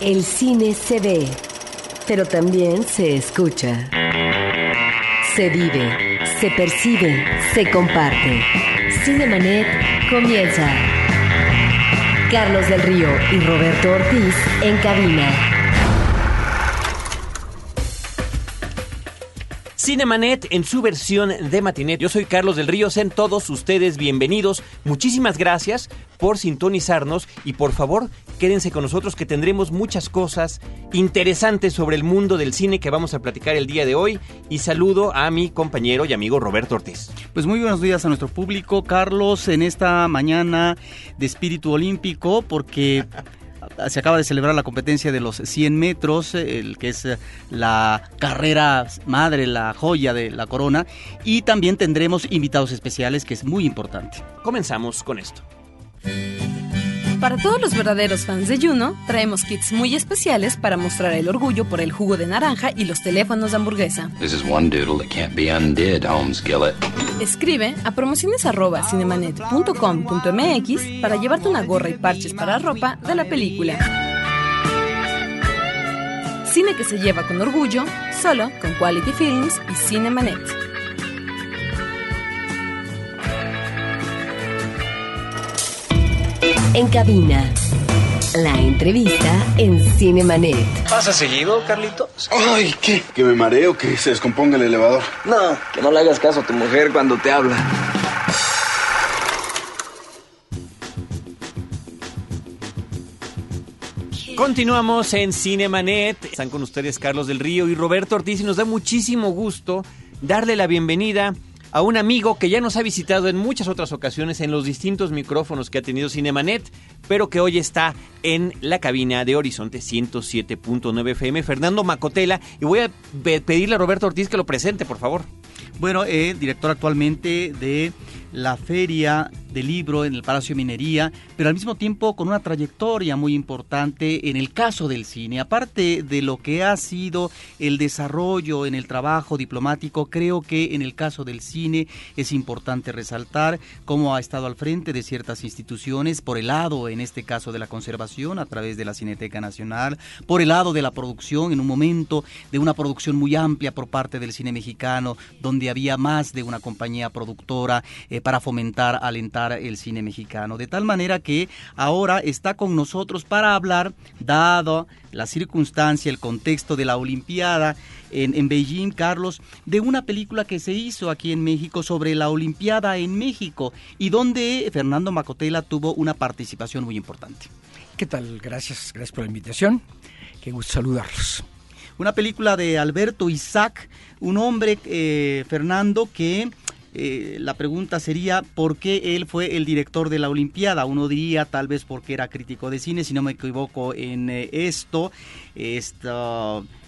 El cine se ve, pero también se escucha. Se vive, se percibe, se comparte. Cinemanet comienza. Carlos del Río y Roberto Ortiz en cabina. Cinemanet en su versión de matinet. Yo soy Carlos del Río, sean todos ustedes bienvenidos. Muchísimas gracias por sintonizarnos y por favor quédense con nosotros que tendremos muchas cosas interesantes sobre el mundo del cine que vamos a platicar el día de hoy. Y saludo a mi compañero y amigo Roberto Ortiz. Pues muy buenos días a nuestro público, Carlos, en esta mañana de espíritu olímpico, porque se acaba de celebrar la competencia de los 100 metros, el que es la carrera madre, la joya de la corona, y también tendremos invitados especiales, que es muy importante. Comenzamos con esto. Para todos los verdaderos fans de Juno, traemos kits muy especiales para mostrar el orgullo por el jugo de naranja y los teléfonos de hamburguesa. Escribe a promociones@cinemanet.com.mx para llevarte una gorra y parches para ropa de la película. Cine que se lleva con orgullo, solo con Quality Films y Cinemanet. En cabina. La entrevista en Cinemanet. ¿Pasa seguido, Carlitos? Ay, ¿qué? ¿Que me mareo? ¿Que se descomponga el elevador? No, que no le hagas caso a tu mujer cuando te habla. Continuamos en Cinemanet. Están con ustedes Carlos del Río y Roberto Ortiz y nos da muchísimo gusto darle la bienvenida a un amigo que ya nos ha visitado en muchas otras ocasiones en los distintos micrófonos que ha tenido Cinemanet, pero que hoy está en la cabina de Horizonte 107.9 FM, Fernando Macotela, y voy a pedirle a Roberto Ortiz que lo presente, por favor. Bueno, eh, director actualmente de la Feria del Libro en el Palacio Minería, pero al mismo tiempo con una trayectoria muy importante en el caso del cine. Aparte de lo que ha sido el desarrollo en el trabajo diplomático, creo que en el caso del cine es importante resaltar cómo ha estado al frente de ciertas instituciones, por el lado, en este caso, de la conservación a través de la Cineteca Nacional, por el lado de la producción, en un momento de una producción muy amplia por parte del cine mexicano, donde había más de una compañía productora eh, para fomentar, alentar el cine mexicano. De tal manera que ahora está con nosotros para hablar, dado la circunstancia, el contexto de la Olimpiada en, en, Beijing, Carlos, de una película que se hizo aquí en México sobre la Olimpiada en México y donde Fernando Macotela tuvo una participación muy importante. ¿Qué tal? Gracias, gracias por la invitación. Qué gusto saludarlos. Una película de Alberto Isaac, un hombre, eh, Fernando, que eh, la pregunta sería por qué él fue el director de la Olimpiada. Uno diría tal vez porque era crítico de cine, si no me equivoco en eh, esto.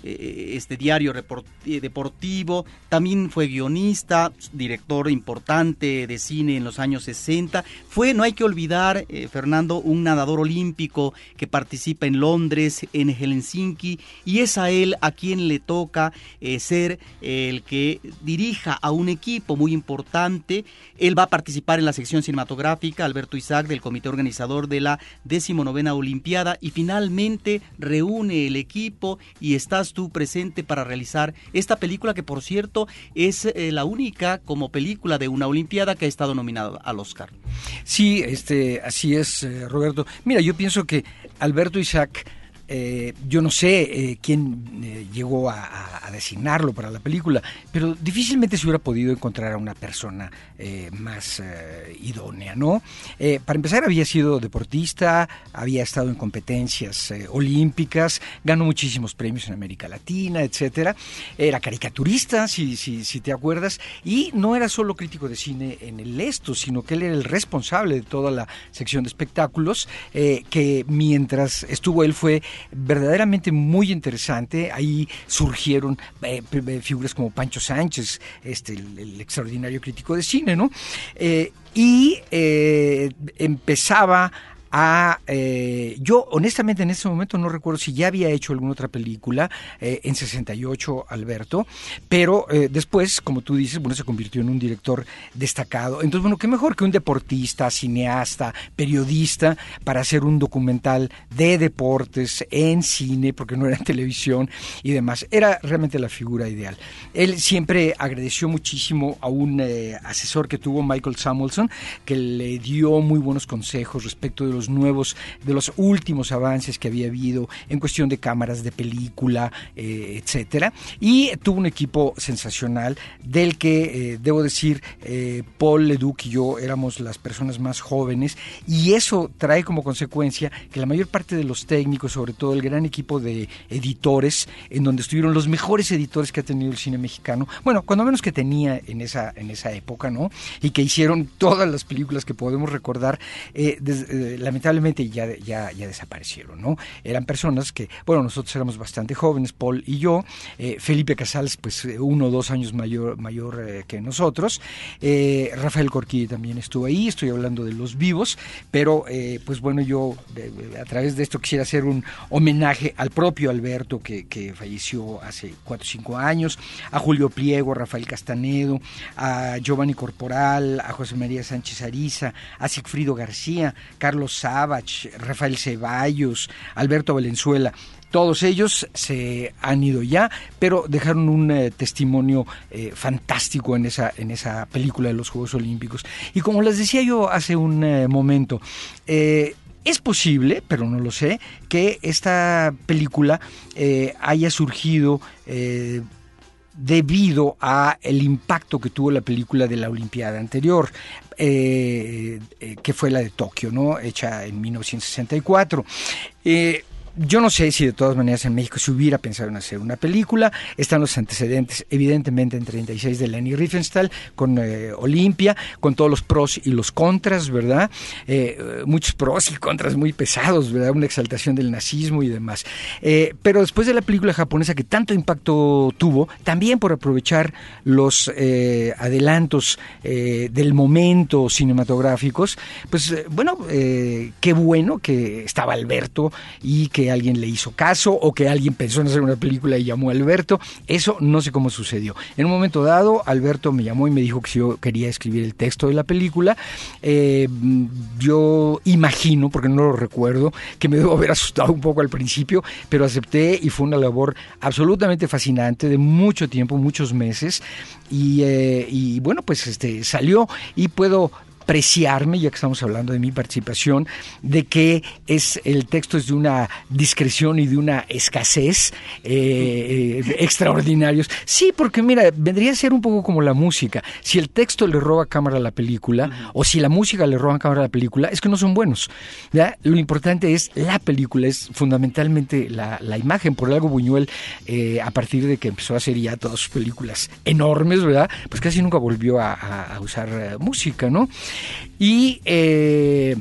Eh, este diario eh, deportivo, también fue guionista, director importante de cine en los años 60. Fue, no hay que olvidar, eh, Fernando, un nadador olímpico que participa en Londres, en Helsinki, y es a él a quien le toca ser el que dirija a un equipo muy importante. Él va a participar en la sección cinematográfica, Alberto Isaac, del comité organizador de la decimonovena Olimpiada, y finalmente reúne el equipo y estás tú presente para realizar esta película que por cierto es eh, la única como película de una Olimpiada que ha estado nominada al Oscar. Sí, este, así es, eh, Roberto. Mira, yo pienso que Alberto Isaac eh, yo no sé eh, quién eh, llegó a, designarlo para la película, pero difícilmente se hubiera podido encontrar a una persona más idónea, ¿no? para empezar, había sido deportista, había estado en competencias olímpicas, ganó muchísimos premios en América Latina, etcétera. Era caricaturista, si, si, si te acuerdas, y no era solo crítico de cine en el esto, sino que él era el responsable de toda la sección de espectáculos, que mientras estuvo él fue verdaderamente muy interesante. Ahí surgieron eh, figuras como Pancho Sánchez, este, el, extraordinario crítico de cine, ¿no? Eh, y eh, empezaba Eh, yo honestamente en ese momento no recuerdo si ya había hecho alguna otra película eh, en 68, Alberto, pero eh, después, como tú dices, bueno, se convirtió en un director destacado. Entonces, bueno, qué mejor que un deportista, cineasta, periodista para hacer un documental de deportes en cine, porque no era en televisión y demás. Era realmente la figura ideal. Él siempre agradeció muchísimo a un asesor que tuvo, Michael Samuelson, que le dio muy buenos consejos respecto de los nuevos, de los últimos avances que había habido en cuestión de cámaras de película, eh, etcétera. Y tuvo un equipo sensacional del que eh, debo decir eh, Paul Leduc y yo éramos las personas más jóvenes y eso trae como consecuencia que la mayor parte de los técnicos, sobre todo el gran equipo de editores, en donde estuvieron los mejores editores que ha tenido el cine mexicano, bueno, cuando menos que tenía en esa en esa época, ¿no? Y que hicieron todas las películas que podemos recordar, lamentablemente ya, ya, ya desaparecieron, ¿no? Eran personas que, bueno, nosotros éramos bastante jóvenes, Paul y yo, eh, Felipe Casals, pues eh, uno o dos años mayor, mayor eh, que nosotros, Rafael Corquí también estuvo ahí, estoy hablando de los vivos, pero pues bueno, yo a través de esto quisiera hacer un homenaje al propio Alberto que, que falleció hace cuatro o cinco años, a Julio Pliego, a Rafael Castanedo, a Giovanni Corporal, a José María Sánchez Ariza, a Sigfrido García, Carlos Sabach, Rafael Ceballos, Alberto Valenzuela. Todos ellos se han ido ya, pero dejaron un eh, testimonio eh, fantástico en esa, en esa película de los Juegos Olímpicos. Y como les decía yo hace un eh, momento, es posible, pero no lo sé, que esta película haya surgido debido a el impacto que tuvo la película de la Olimpiada anterior, eh, eh, que fue la de Tokio, ¿no? hecha en 1964. Eh, yo no sé si de todas maneras en México se hubiera pensado en hacer una película. Están los antecedentes, evidentemente, en 36 de Lenny Riefenstahl, con eh, Olimpia, con todos los pros y los contras, ¿verdad? Eh, muchos pros y contras muy pesados, ¿verdad? Una exaltación del nazismo y demás. Eh, pero después de la película japonesa que tanto impacto tuvo, también por aprovechar los adelantos del momento cinematográficos, pues bueno, qué bueno que estaba Alberto y que alguien le hizo caso o que alguien pensó en hacer una película y llamó a Alberto. Eso no sé cómo sucedió. En un momento dado, Alberto me llamó y me dijo que yo quería escribir el texto de la película. Eh, yo imagino, porque no lo recuerdo, que me debo haber asustado un poco al principio, pero acepté y fue una labor absolutamente fascinante de mucho tiempo, muchos meses. Y, eh, y bueno, pues este salió y puedo apreciarme, ya que estamos hablando de mi participación, de que es el texto es de una discreción y de una escasez eh, eh, extraordinarios. Sí, porque mira, vendría a ser un poco como la música. Si el texto le roba cámara a la película, o si la música le roba cámara a la película, es que no son buenos. Lo importante es la película, es fundamentalmente la, imagen. Por algo Buñuel, eh, a partir de que empezó a hacer ya todas sus películas enormes, ¿verdad? Pues casi nunca volvió a, a usar música, ¿no? Y eh,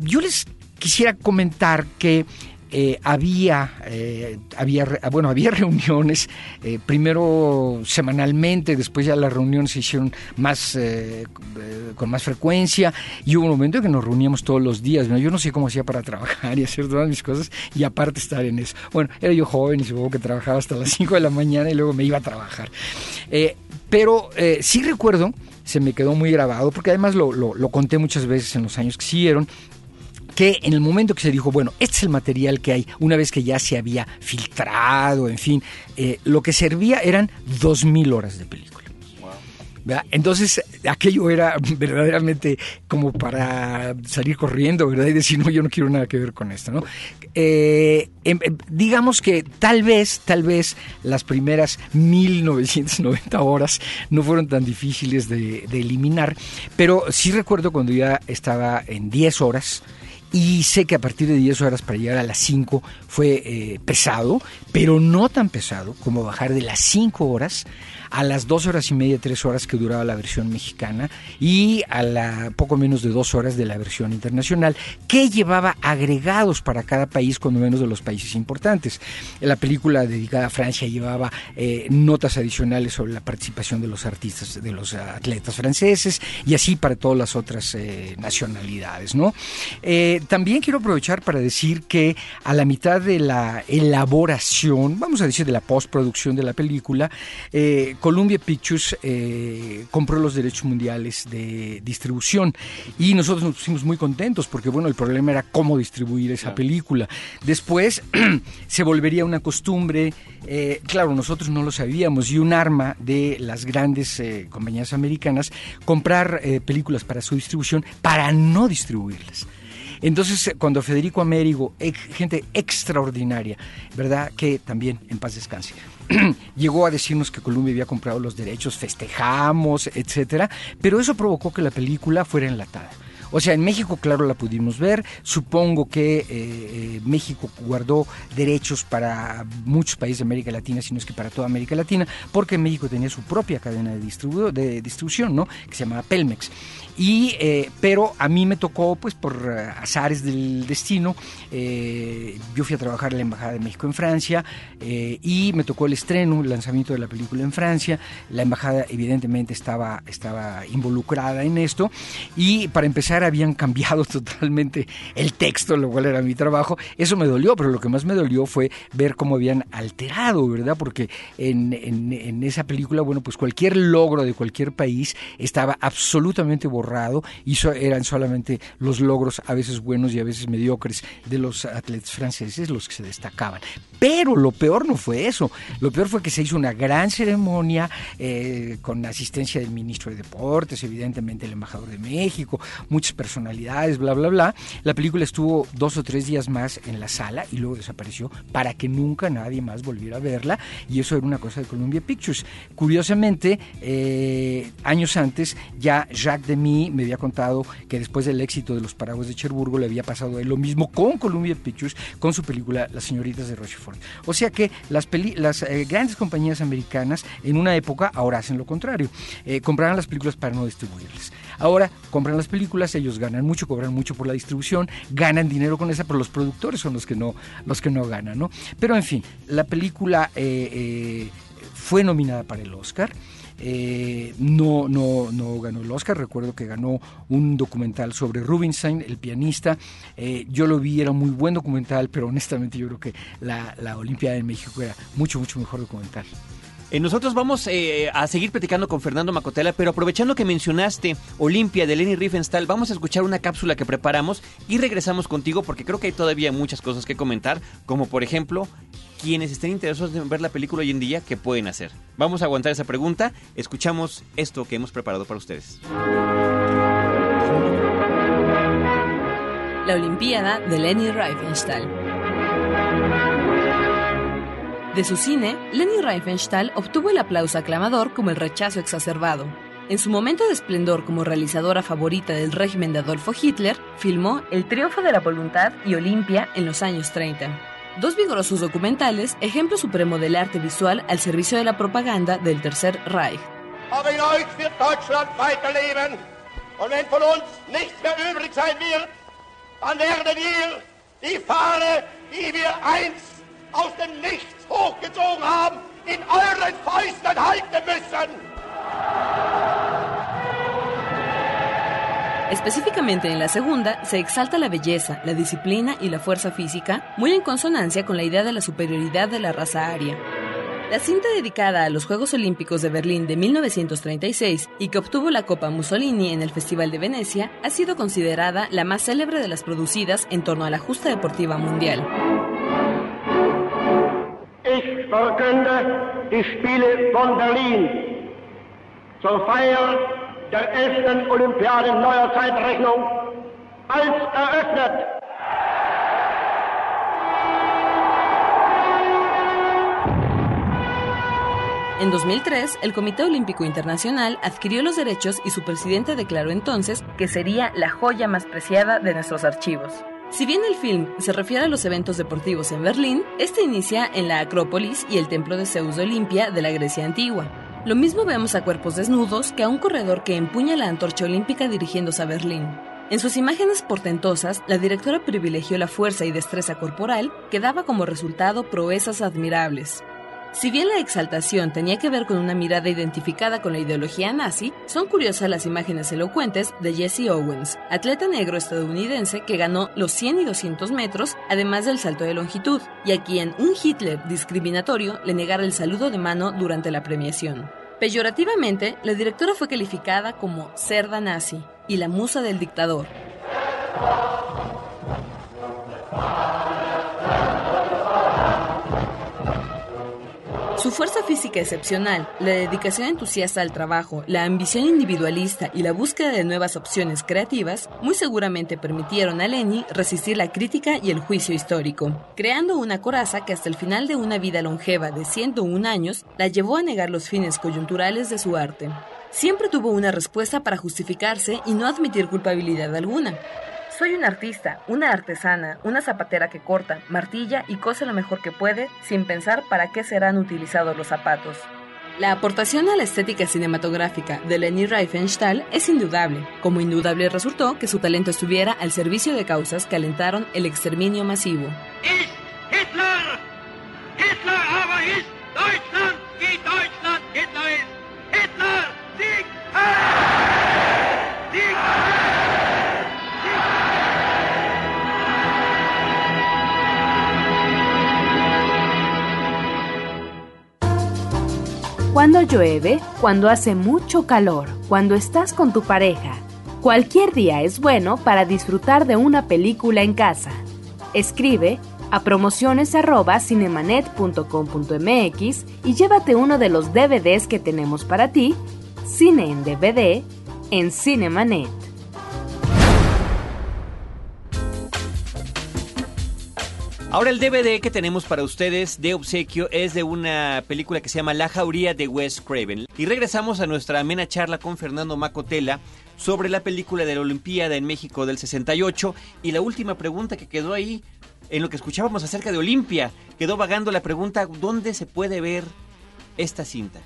yo les quisiera comentar que eh, había, eh, había, bueno, había reuniones, primero semanalmente, después ya las reuniones se hicieron más, con más frecuencia, y hubo un momento en que nos reuníamos todos los días, yo no sé cómo hacía para trabajar y hacer todas mis cosas, y aparte estar en eso. Bueno, era yo joven y supongo que trabajaba hasta las 5 de la mañana y luego me iba a trabajar. pero sí recuerdo se me quedó muy grabado, porque además lo, lo, conté muchas veces en los años que siguieron, que en el momento que se dijo, bueno, este es el material que hay, una vez que ya se había filtrado, en fin, eh, lo que servía eran dos mil horas de película. Entonces, aquello era verdaderamente como para salir corriendo, ¿verdad? Y decir, no, yo no quiero nada que ver con esto, ¿no? Eh, em, digamos que tal vez, tal vez las primeras 1990 horas no fueron tan difíciles de, eliminar, pero sí recuerdo cuando ya estaba en 10 horas, y sé que a partir de 10 horas para llegar a las 5 fue eh, pesado, pero no tan pesado como bajar de las 5 horas a las dos horas y media, tres horas que duraba la versión mexicana y a la poco menos de dos horas de la versión internacional, que llevaba agregados para cada país, cuando menos de los países importantes. La película dedicada a Francia llevaba eh, notas adicionales sobre la participación de los artistas, de los atletas franceses y así para todas las otras eh, nacionalidades, ¿no? Eh, también quiero aprovechar para decir que a la mitad de la elaboración, vamos a decir de la postproducción de la película, Columbia Pictures eh, compró los derechos mundiales de distribución y nosotros nos pusimos muy contentos porque bueno, el problema era cómo distribuir esa película. Después se volvería una costumbre, eh, claro, nosotros no lo sabíamos y un arma de las grandes compañías americanas comprar películas para su distribución para no distribuirlas. Entonces, cuando Federico Américo, gente extraordinaria, ¿verdad? Que también en paz descanse. llegó a decirnos que Columbia había comprado los derechos, festejamos, etcétera, pero eso provocó que la película fuera enlatada. O sea, en México, claro, la pudimos ver. Supongo que eh, eh, México guardó derechos para muchos países de América Latina, si no es que para toda América Latina, porque México tenía su propia cadena de, de distribución, ¿no? Que se llamaba Pelmex. Eh, pero a mí me tocó, pues por eh, azares del destino, eh, yo fui a trabajar en la Embajada de México en Francia y me tocó el estreno, el lanzamiento de la película en Francia. La Embajada evidentemente estaba, estaba involucrada en esto y para empezar habían cambiado totalmente el texto, lo cual era mi trabajo. Eso me dolió, pero lo que más me dolió fue ver cómo habían alterado, ¿verdad? Porque en, en, en esa película, bueno, pues cualquier logro de cualquier país estaba absolutamente borrado y eran solamente los logros a veces buenos y a veces mediocres de los atletas franceses los que se destacaban. Pero lo peor no fue eso, lo peor fue que se hizo una gran ceremonia eh, con asistencia del ministro de Deportes, evidentemente el embajador de México, muchas personalidades, bla, bla, bla. La película estuvo dos o tres días más en la sala y luego desapareció para que nunca nadie más volviera a verla y eso era una cosa de Columbia Pictures. Curiosamente, eh, años antes ya Jacques Demy me había contado que después del éxito de Los Paraguas de Cherburgo le había pasado lo mismo con Columbia Pictures con su película Las señoritas de Rochefort. O sea que las, las eh, grandes compañías americanas en una época ahora hacen lo contrario. Eh, compraban las películas para no distribuirlas. Ahora compran las películas, ellos ganan mucho, cobran mucho por la distribución, ganan dinero con esa, pero los productores son los que no, los que no ganan, ¿no? Pero en fin, la película eh, fue nominada para el Oscar. Eh, no, no, no ganó el Oscar. Recuerdo que ganó un documental sobre Rubinstein, el pianista. Eh, yo lo vi, era muy buen documental, pero honestamente yo creo que la, la Olimpiada de México era mucho, mucho mejor documental. Eh, nosotros vamos a seguir platicando con Fernando Macotela, pero aprovechando que mencionaste Olimpia de Lenny Riefenstahl, vamos a escuchar una cápsula que preparamos y regresamos contigo porque creo que hay todavía muchas cosas que comentar, como por ejemplo quienes estén interesados en ver la película hoy en día, ¿qué pueden hacer? Vamos a aguantar esa pregunta. Escuchamos esto que hemos preparado para ustedes. La Olimpiada de Leni Riefenstahl. De su cine, Leni Riefenstahl obtuvo el aplauso aclamador como el rechazo exacerbado. En su momento de esplendor como realizadora favorita del régimen de Adolfo Hitler, filmó El Triunfo de la Voluntad y Olimpia en los años 30 dos vigorosos documentales, ejemplo supremo del arte visual al servicio de la propaganda del Tercer Reich. Aus dem Nichts hochgezogen haben, in euren Fäusten halten müssen. Específicamente en la segunda, se exalta la belleza, la disciplina y la fuerza física, muy en consonancia con la idea de la superioridad de la raza aria. La cinta dedicada a los Juegos Olímpicos de Berlín de 1936 y que obtuvo la Copa Mussolini en el Festival de Venecia ha sido considerada la más célebre de las producidas en torno a la justa deportiva mundial. Ich die Spiele von Berlin zur Feier der 11. Olympiade neuer Zeitrechnung als eröffnet. En 2003, el Comité Olímpico Internacional adquirió los derechos y su presidente declaró entonces que sería la joya más preciada de nuestros archivos. Si bien el film se refiere a los eventos deportivos en Berlín, este inicia en la Acrópolis y el templo de Zeus de Olimpia de la Grecia antigua. Lo mismo vemos a cuerpos desnudos que a un corredor que empuña la antorcha olímpica dirigiéndose a Berlín. En sus imágenes portentosas, la directora privilegió la fuerza y destreza corporal que daba como resultado proezas admirables. Si bien la exaltación tenía que ver con una mirada identificada con la ideología nazi, son curiosas las imágenes elocuentes de Jesse Owens, atleta negro estadounidense que ganó los 100 y 200 metros, además del salto de longitud, y a quien un Hitler discriminatorio le negara el saludo de mano durante la premiación. Peyorativamente, la directora fue calificada como cerda nazi y la musa del dictador. Su fuerza física excepcional, la dedicación entusiasta al trabajo, la ambición individualista y la búsqueda de nuevas opciones creativas muy seguramente permitieron a Leni resistir la crítica y el juicio histórico, creando una coraza que hasta el final de una vida longeva de 101 años la llevó a negar los fines coyunturales de su arte. Siempre tuvo una respuesta para justificarse y no admitir culpabilidad alguna. Soy una artista, una artesana, una zapatera que corta, martilla y cose lo mejor que puede sin pensar para qué serán utilizados los zapatos. La aportación a la estética cinematográfica de Leni Riefenstahl es indudable, como indudable resultó que su talento estuviera al servicio de causas que alentaron el exterminio masivo. Cuando llueve, cuando hace mucho calor, cuando estás con tu pareja. Cualquier día es bueno para disfrutar de una película en casa. Escribe a promociones@cinemanet.com.mx y llévate uno de los DVDs que tenemos para ti, Cine en DVD, en Cinemanet. Ahora el DVD que tenemos para ustedes de obsequio es de una película que se llama La Jauría de Wes Craven. Y regresamos a nuestra amena charla con Fernando Macotela sobre la película de la Olimpiada en México del 68 y la última pregunta que quedó ahí en lo que escuchábamos acerca de Olimpia, quedó vagando la pregunta ¿dónde se puede ver esta cinta?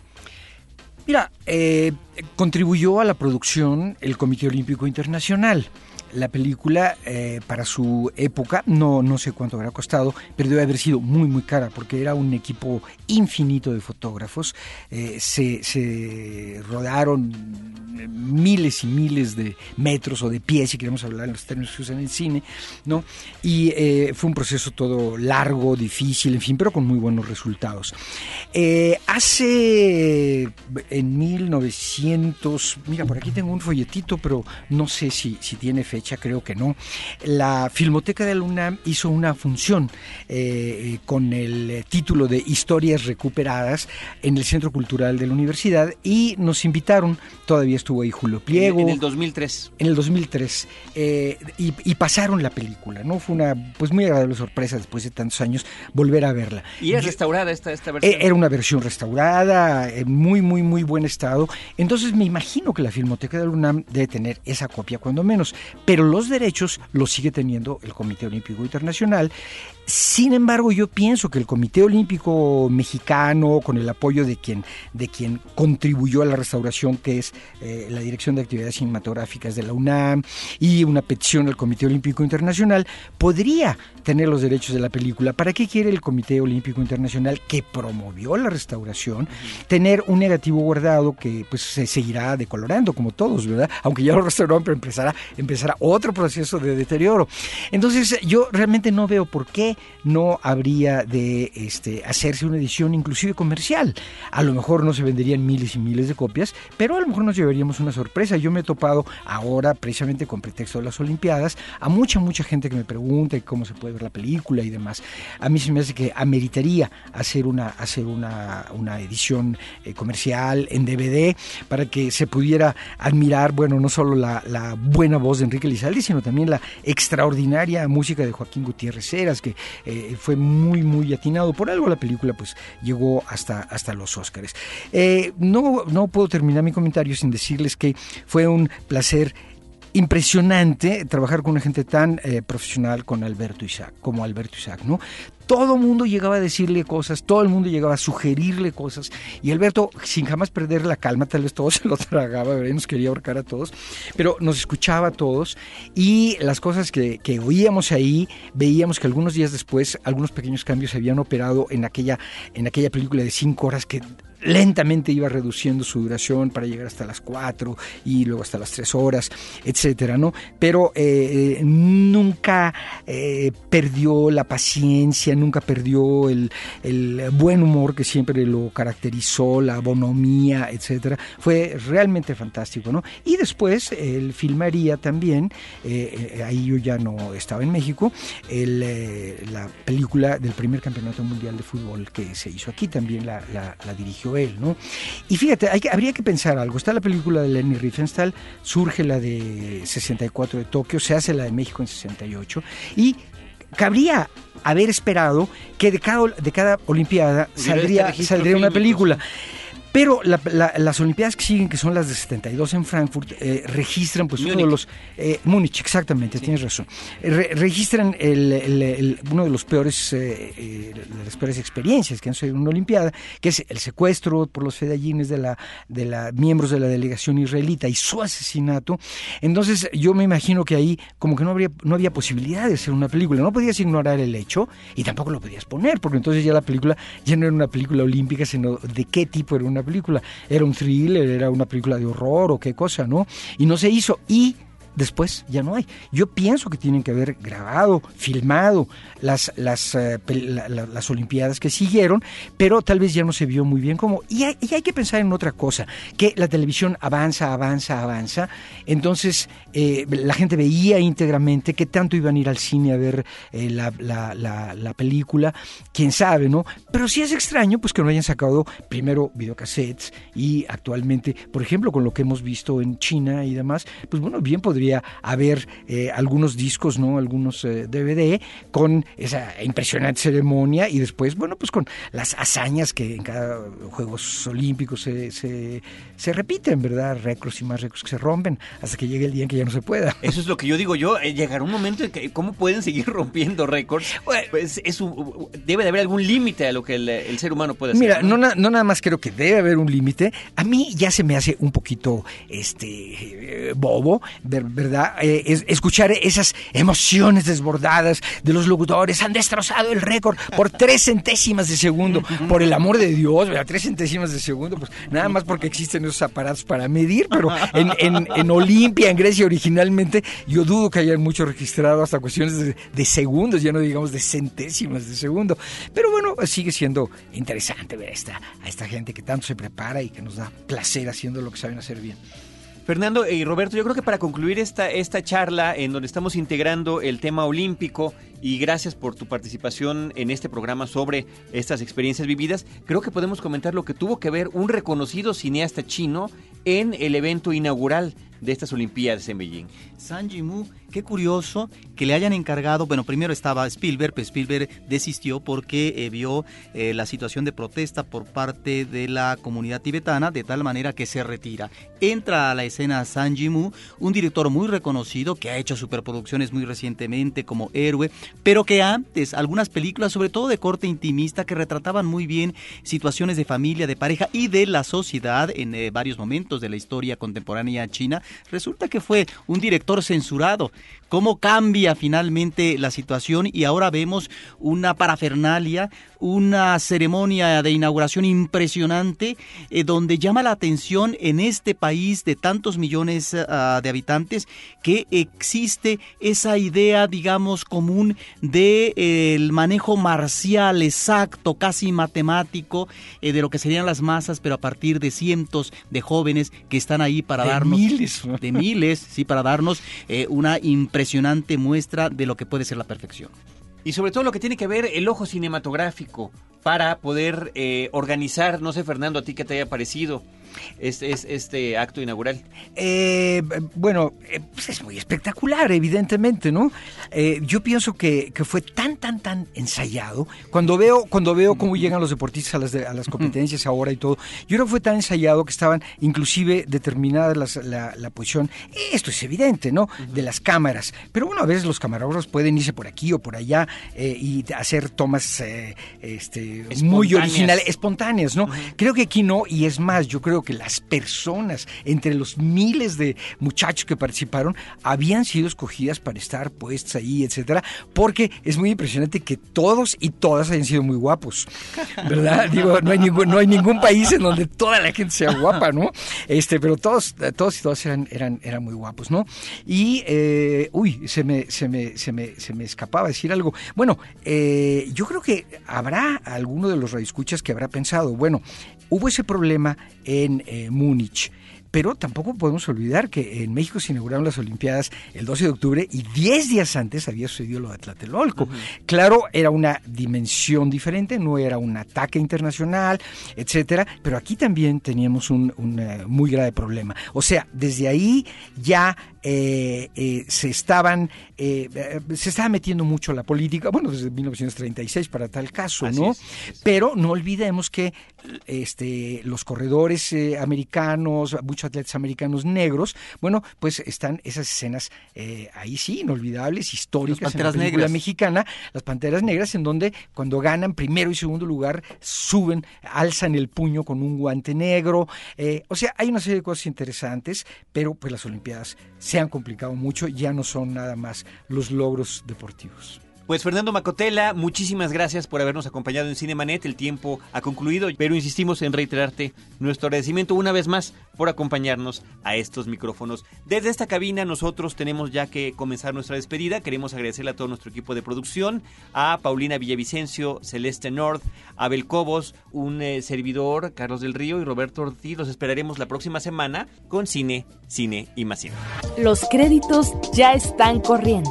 Mira, eh, contribuyó a la producción el Comité Olímpico Internacional la película eh, para su época, no, no sé cuánto habrá costado, pero debe haber sido muy, muy cara porque era un equipo infinito de fotógrafos. Eh, se, se, rodaron miles y miles de metros o de pies, si queremos hablar en los términos que usan en el cine, ¿no? Y eh, fue un proceso todo largo, difícil, en fin, pero con muy buenos resultados. hace en 1900, mira, por aquí tengo un folletito, pero no sé si, si tiene fecha creo que no. La Filmoteca de la UNAM hizo una función eh, con el título de Historias Recuperadas en el Centro Cultural de la Universidad y nos invitaron, todavía estuvo ahí Julio Pliego. En, el 2003. En el 2003. Eh, y, pasaron la película, ¿no? Fue una pues muy agradable sorpresa después de tantos años volver a verla. ¿Y es restaurada esta, esta versión? Era una versión restaurada, en muy, muy, muy buen estado. Entonces me imagino que la Filmoteca de la UNAM debe tener esa copia cuando menos pero los derechos los sigue teniendo el Comité Olímpico Internacional sin embargo, yo pienso que el Comité Olímpico Mexicano, con el apoyo de quien, de quien contribuyó a la restauración, que es eh, la Dirección de Actividades Cinematográficas de la UNAM, y una petición al Comité Olímpico Internacional, podría tener los derechos de la película. ¿Para qué quiere el Comité Olímpico Internacional, que promovió la restauración, tener un negativo guardado que pues se seguirá decolorando, como todos, ¿verdad? Aunque ya lo restauraron, pero empezará, empezará otro proceso de deterioro. Entonces, yo realmente no veo por qué no habría de este, hacerse una edición inclusive comercial. A lo mejor no se venderían miles y miles de copias, pero a lo mejor nos llevaríamos una sorpresa. Yo me he topado ahora, precisamente con pretexto de las Olimpiadas, a mucha, mucha gente que me pregunta cómo se puede ver la película y demás. A mí se me hace que ameritaría hacer una, hacer una, una edición eh, comercial en DVD para que se pudiera admirar, bueno, no solo la, la buena voz de Enrique Lizalde, sino también la extraordinaria música de Joaquín Gutiérrez Heras, que eh, fue muy, muy atinado. Por algo la película pues llegó hasta, hasta los Óscares. Eh, no, no puedo terminar mi comentario sin decirles que fue un placer impresionante trabajar con una gente tan eh, profesional con Alberto Isaac, como Alberto Isaac, ¿no? Todo el mundo llegaba a decirle cosas, todo el mundo llegaba a sugerirle cosas, y Alberto, sin jamás perder la calma, tal vez todo se lo tragaba, nos quería ahorcar a todos, pero nos escuchaba a todos, y las cosas que, que oíamos ahí, veíamos que algunos días después, algunos pequeños cambios se habían operado en aquella, en aquella película de cinco horas que lentamente iba reduciendo su duración para llegar hasta las 4 y luego hasta las 3 horas, etcétera, ¿no? Pero eh, nunca eh, perdió la paciencia, nunca perdió el, el, buen humor que siempre lo caracterizó, la bonomía, etcétera. Fue realmente fantástico, ¿no? Y después él filmaría también, eh, ahí yo ya no estaba en México, el, la película del primer campeonato mundial de fútbol que se hizo aquí, también la, la, la dirigió él, ¿no? Y fíjate, hay que, habría que pensar algo. Está la película de Lenny Riefenstahl, surge la de 64 de Tokio, se hace la de México en 68 y cabría haber esperado que de cada, de cada Olimpiada saldría, saldría una película. Pero la, la, las Olimpiadas que siguen, que son las de 72 en Frankfurt, eh, registran pues Múnich. uno de los... Eh, Múnich, exactamente, sí. tienes razón. Re, registran el, el, el, uno de los peores, eh, las peores experiencias que han sido en una Olimpiada, que es el secuestro por los fedallines de la, de la miembros de la delegación israelita y su asesinato. Entonces yo me imagino que ahí como que no, habría, no había posibilidad de hacer una película. No podías ignorar el hecho y tampoco lo podías poner, porque entonces ya la película ya no era una película olímpica, sino de qué tipo era una película. Era un thriller, era una película de horror o qué cosa, ¿no? Y no se hizo. Y después ya no hay. Yo pienso que tienen que haber grabado, filmado las, las, la, la, las Olimpiadas que siguieron, pero tal vez ya no se vio muy bien cómo. Y hay, y hay, que pensar en otra cosa, que la televisión avanza, avanza, avanza, entonces eh, la gente veía íntegramente qué tanto iban a ir al cine a ver eh, la, la, película, quién sabe, ¿no? Pero sí es extraño pues que no hayan sacado primero videocassettes y actualmente, por ejemplo, con lo que hemos visto en China y demás, pues bueno, bien podría haber eh, algunos discos, ¿no? Algunos eh, DVD con esa impresionante ceremonia y después, bueno, pues con las hazañas que en cada Juegos Olímpicos se, se, se repiten, ¿verdad? Récords y más récords que se rompen hasta que llegue el día en que ya no se pueda. Eso es lo que yo digo yo, eh, llegará un momento en que cómo pueden seguir rompiendo récords. Bueno, pues es un, debe de haber algún límite a lo que el, el, ser humano puede hacer. Mira, ¿no? No, no nada más creo que debe haber un límite. A mí ya se me hace un poquito este bobo, ¿verdad? Eh, es, escuchar esas emociones desbordadas de los locutores. Han destrozado el récord por tres centésimas de segundo. Por el amor de Dios, ¿verdad? Tres centésimas de segundo, pues nada más porque existen esos aparatos para medir, pero en, en, en Olimpia, en Grecia originalmente, yo dudo que hayan mucho registrado hasta cuestiones de, de, segundos, ya no digamos de centésimas de segundo. Pero bueno, sigue siendo interesante ver a esta, a esta gente que tanto se prepara y que nos da placer haciendo lo que saben hacer bien. Fernando y Roberto, yo creo que para concluir esta, esta charla en donde estamos integrando el tema olímpico y gracias por tu participación en este programa sobre estas experiencias vividas, creo que podemos comentar lo que tuvo que ver un reconocido cineasta chino en el evento inaugural de estas Olimpiadas en Beijing. San Jimu, qué curioso que le hayan encargado, bueno, primero estaba Spielberg, pero Spielberg desistió porque eh, vio eh, la situación de protesta por parte de la comunidad tibetana, de tal manera que se retira. Entra a la escena San Jimu, un director muy reconocido que ha hecho superproducciones muy recientemente como Héroe, pero que antes algunas películas, sobre todo de corte intimista, que retrataban muy bien situaciones de familia, de pareja y de la sociedad en eh, varios momentos de la historia contemporánea china, resulta que fue un director censurado. ¿Cómo cambia finalmente la situación? Y ahora vemos una parafernalia, una ceremonia de inauguración impresionante, eh, donde llama la atención en este país de tantos millones uh, de habitantes que existe esa idea, digamos, común de eh, manejo marcial exacto, casi matemático, eh, de lo que serían las masas, pero a partir de cientos de jóvenes que están ahí para de darnos miles. de miles, sí, para darnos eh, una impresionante muestra de lo que puede ser la perfección. Y sobre todo lo que tiene que ver el ojo cinematográfico para poder eh, organizar, no sé Fernando, a ti que te haya parecido, es, es este acto inaugural? Eh, bueno, eh, pues es muy espectacular, evidentemente, ¿no? Eh, yo pienso que, que, fue tan, tan, tan ensayado. Cuando veo, cuando veo cómo llegan los deportistas a las, a las competencias ahora y todo, yo creo que fue tan ensayado que estaban inclusive determinadas las, la, la, posición. Esto es evidente, ¿no? De las cámaras. Pero bueno, a veces los camarógrafos pueden irse por aquí o por allá y hacer tomas este, muy originales, espontáneas, ¿no? Creo que aquí no, y es más, yo creo que las personas, entre los miles de muchachos que participaron, habían sido escogidas para estar puestas ahí, etcétera, porque es muy impresionante que todos y todas hayan sido muy guapos, ¿verdad? Digo, no hay ningún, no hay ningún país en donde toda la gente sea guapa, ¿no? Este, pero todos, todos y todas eran, eran, eran muy guapos, ¿no? Y, eh, uy, se me, se me, se me, se me escapaba decir algo. Bueno, eh, yo creo que habrá alguno de los radioescuchas que habrá pensado, bueno, hubo ese problema en eh, Múnich. Pero tampoco podemos olvidar que en México se inauguraron las Olimpiadas el 12 de octubre y 10 días antes había sucedido lo de Tlatelolco. Claro, era una dimensión diferente, no era un ataque internacional, etcétera, pero aquí también teníamos un, un uh, muy grave problema. O sea, desde ahí ya eh, eh, se estaban eh, se estaba metiendo mucho la política, bueno, desde 1936 para tal caso, ¿no? Es. Pero no olvidemos que este, los corredores americanos, muchos atletas americanos negros, bueno, pues están esas escenas ahí sí, inolvidables, históricas en la película negras. mexicana, las panteras negras, en donde cuando ganan primero y segundo lugar, suben, alzan el puño con un guante negro. O sea, hay una serie de cosas interesantes, pero pues las Olimpiadas se han complicado mucho, ya no son nada más los logros deportivos. Pues Fernando Macotela, muchísimas gracias por habernos acompañado en Cinemanet. El tiempo ha concluido, pero insistimos en reiterarte nuestro agradecimiento una vez más por acompañarnos a estos micrófonos. Desde esta cabina nosotros tenemos ya que comenzar nuestra despedida. Queremos agradecerle a todo nuestro equipo de producción, a Paulina Villavicencio, Celeste North, Abel Cobos, un eh, servidor, Carlos del Río y Roberto Ortiz. Los esperaremos la próxima semana con Cine, Cine y más Cine. Los créditos ya están corriendo.